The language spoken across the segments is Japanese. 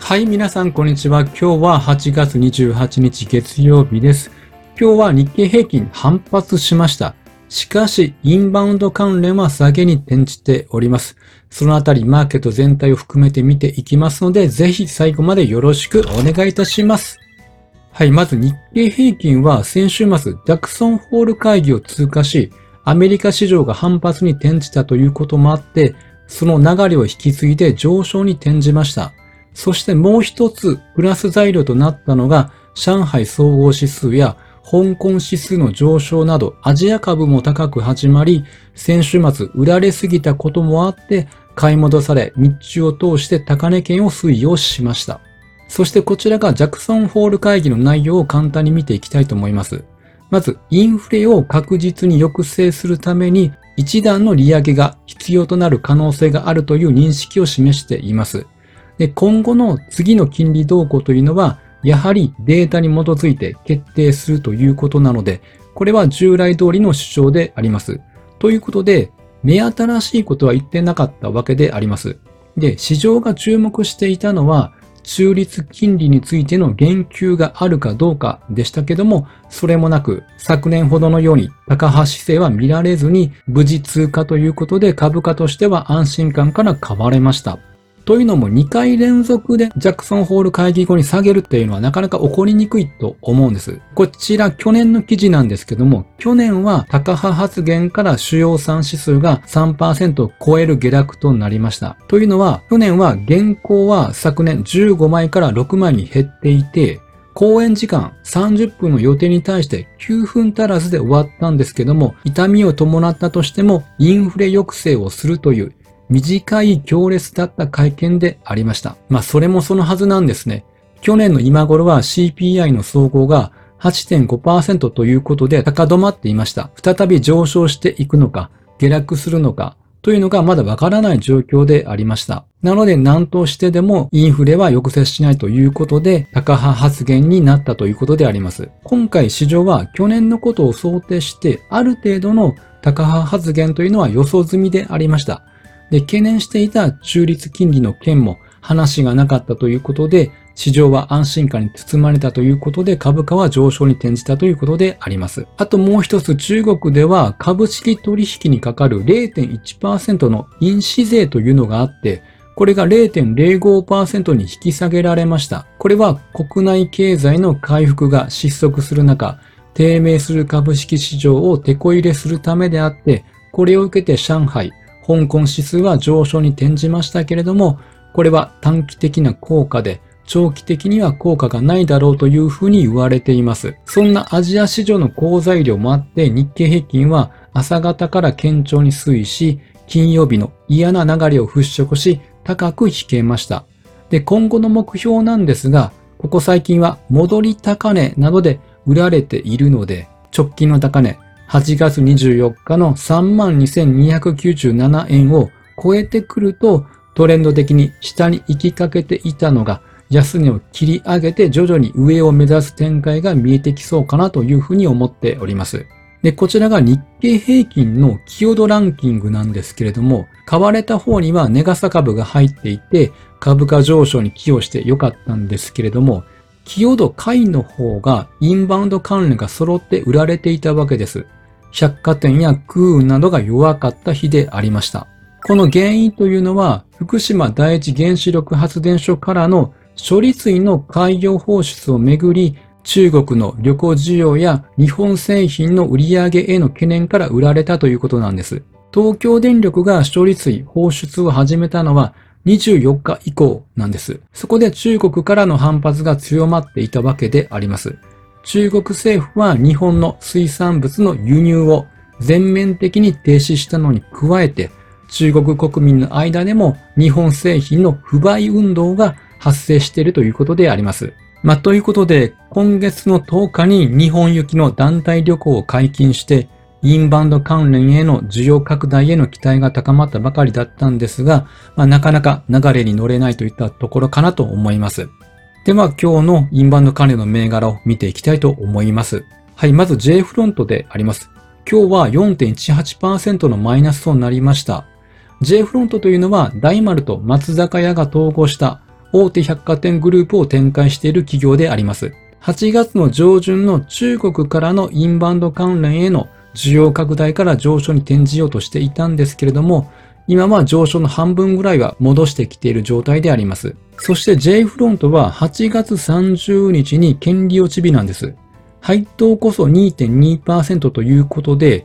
はい、皆さん、こんにちは。今日は8月28日月曜日です。今日は日経平均反発しました。しかし、インバウンド関連は下げに転じております。そのあたり、マーケット全体を含めて見ていきますので、ぜひ最後までよろしくお願いいたします。はい、まず日経平均は先週末、ジャクソンホール会議を通過し、アメリカ市場が反発に転じたということもあって、その流れを引き継いで上昇に転じました。そしてもう一つプラス材料となったのが、上海総合指数や香港指数の上昇などアジア株も高く始まり、先週末売られすぎたこともあって、買い戻され、日中を通して高値圏を推移をしました。そしてこちらがジャクソンホール会議の内容を簡単に見ていきたいと思います。まず、インフレを確実に抑制するために、一段の利上げが必要となる可能性があるという認識を示しています。で今後の次の金利動向というのは、やはりデータに基づいて決定するということなので、これは従来通りの主張であります。ということで、目新しいことは言ってなかったわけであります。で、市場が注目していたのは、中立金利についての言及があるかどうかでしたけども、それもなく、昨年ほどのように高橋姿勢は見られずに、無事通過ということで株価としては安心感から買われました。というのも2回連続でジャクソンホール会議後に下げるっていうのはなかなか起こりにくいと思うんです。こちら去年の記事なんですけども、去年は高派発言から主要産指数が3%を超える下落となりました。というのは、去年は現行は昨年15枚から6枚に減っていて、講演時間30分の予定に対して9分足らずで終わったんですけども、痛みを伴ったとしてもインフレ抑制をするという短い行列だった会見でありました。まあそれもそのはずなんですね。去年の今頃は CPI の総合が8.5%ということで高止まっていました。再び上昇していくのか、下落するのか、というのがまだわからない状況でありました。なので何としてでもインフレは抑制しないということで、高派発言になったということであります。今回市場は去年のことを想定して、ある程度の高派発言というのは予想済みでありました。で、懸念していた中立金利の件も話がなかったということで、市場は安心感に包まれたということで株価は上昇に転じたということであります。あともう一つ中国では株式取引にかかる0.1%の印紙税というのがあって、これが0.05%に引き下げられました。これは国内経済の回復が失速する中、低迷する株式市場を手こ入れするためであって、これを受けて上海、香港指数は上昇に転じましたけれども、これは短期的な効果で、長期的には効果がないだろうというふうに言われています。そんなアジア市場の好材料もあって日経平均は朝方から堅調に推移し、金曜日の嫌な流れを払拭し、高く引けました。で、今後の目標なんですが、ここ最近は戻り高値などで売られているので、直近の高値8月24日の32,297円を超えてくると、トレンド的に下に行きかけていたのが、安値を切り上げて徐々に上を目指す展開が見えてきそうかなというふうに思っております。で、こちらが日経平均の寄与度ランキングなんですけれども、買われた方にはネガサ株が入っていて、株価上昇に寄与して良かったんですけれども、寄与度下位の方がインバウンド関連が揃って売られていたわけです。百貨店や空運などが弱かった日でありました。この原因というのは、福島第一原子力発電所からの処理水の海洋放出をめぐり、中国の旅行需要や日本製品の売り上げへの懸念から売られたということなんです。東京電力が処理水放出を始めたのは24日以降なんです。そこで中国からの反発が強まっていたわけであります。中国政府は日本の水産物の輸入を全面的に停止したのに加えて、中国国民の間でも日本製品の不買運動が発生しているということであります。まあ、ということで、今月の10日に日本行きの団体旅行を解禁して、インバウンド関連への需要拡大への期待が高まったばかりだったんですが、まあ、なかなか流れに乗れないといったところかなと思います。では今日のインバウンド関連の銘柄を見ていきたいと思います。はい、まず J フロントであります。今日は4.18%のマイナスとなりました。J フロントというのは大丸と松坂屋が統合した大手百貨店グループを展開している企業であります。8月の上旬の中国からのインバウンド関連への需要拡大から上昇に転じようとしていたんですけれども、今は上昇の半分ぐらいは戻してきている状態であります。そして J フロントは8月30日に権利落ち日なんです。配当こそ2.2%ということで、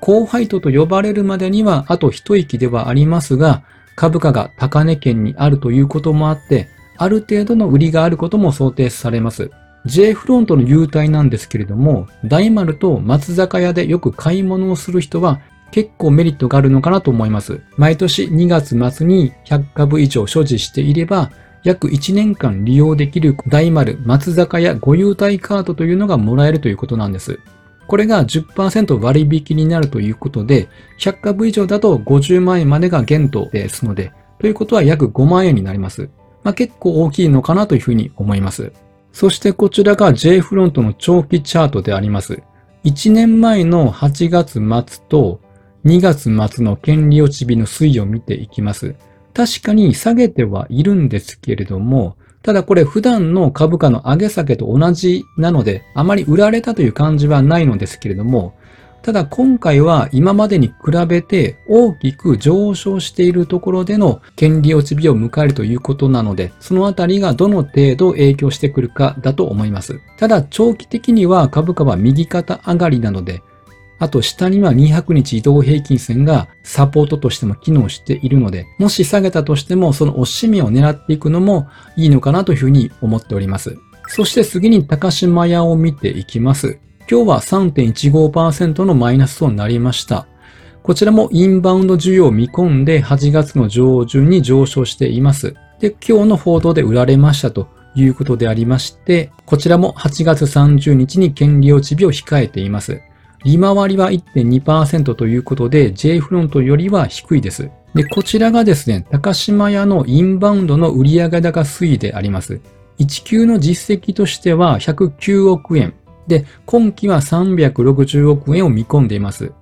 高配当と呼ばれるまでにはあと一息ではありますが、株価が高値圏にあるということもあって、ある程度の売りがあることも想定されます。J フロントの優待なんですけれども、大丸と松坂屋でよく買い物をする人は結構メリットがあるのかなと思います。毎年2月末に100株以上所持していれば、約1年間利用できる大丸松坂屋ご優待カードというのがもらえるということなんです。これが10%割引になるということで、100株以上だと50万円までが限度ですので、ということは約5万円になります。まあ、結構大きいのかなというふうに思います。そしてこちらが J フロントの長期チャートであります。1年前の8月末と2月末の権利落ち日の推移を見ていきます。確かに下げてはいるんですけれども、ただこれ普段の株価の上げ下げと同じなので、あまり売られたという感じはないのですけれども、ただ今回は今までに比べて大きく上昇しているところでの権利落ち日を迎えるということなので、そのあたりがどの程度影響してくるかだと思います。ただ長期的には株価は右肩上がりなので、あと下には200日移動平均線がサポートとしても機能しているので、もし下げたとしてもその押し目を狙っていくのもいいのかなというふうに思っております。そして次に高島屋を見ていきます。今日は3.15%のマイナスとなりました。こちらもインバウンド需要を見込んで8月の上旬に上昇しています。で、今日の報道で売られましたということでありまして、こちらも8月30日に権利落ち日を控えています。利回りは1.2%ということで、J フロントよりは低いです。で、こちらがですね、高島屋のインバウンドの売上高推移であります。1級の実績としては109億円。で、今期は360億円を見込んでいます。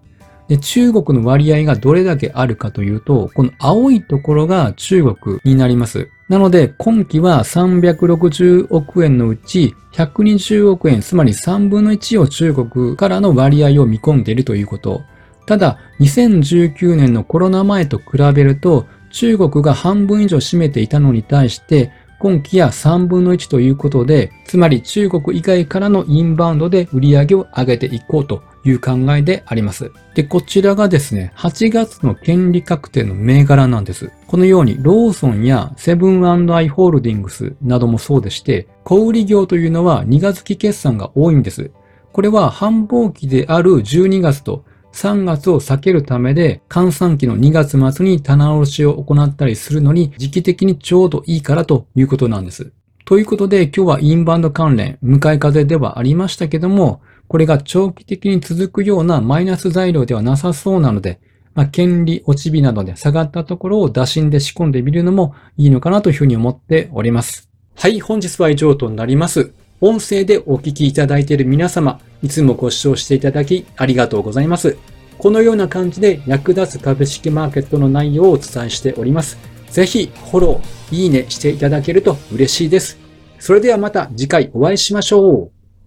で、中国の割合がどれだけあるかというと、この青いところが中国になります。なので、今期は360億円のうち120億円、つまり3分の1を中国からの割合を見込んでいるということ。ただ、2019年のコロナ前と比べると、中国が半分以上占めていたのに対して、今期や3分の1ということで、つまり中国以外からのインバウンドで売り上げを上げていこうという考えであります。で、こちらがですね、8月の権利確定の銘柄なんです。このようにローソンやセブンアイ・ホールディングスなどもそうでして、小売業というのは2月期決算が多いんです。これは繁忙期である12月と3月を避けるためで、換算期の2月末に棚卸しを行ったりするのに時期的にちょうどいいからということなんです。ということで今日はインバウンド関連、向かい風ではありましたけども、これが長期的に続くようなマイナス材料ではなさそうなので、まあ、権利落ち日などで下がったところを打診で仕込んでみるのもいいのかなというふうに思っております。はい、本日は以上となります。音声でお聞きいただいている皆様、いつもご視聴していただきありがとうございます。このような感じで役立つ株式マーケットの内容をお伝えしております。ぜひフォロー、いいねしていただけると嬉しいです。それではまた次回お会いしましょう。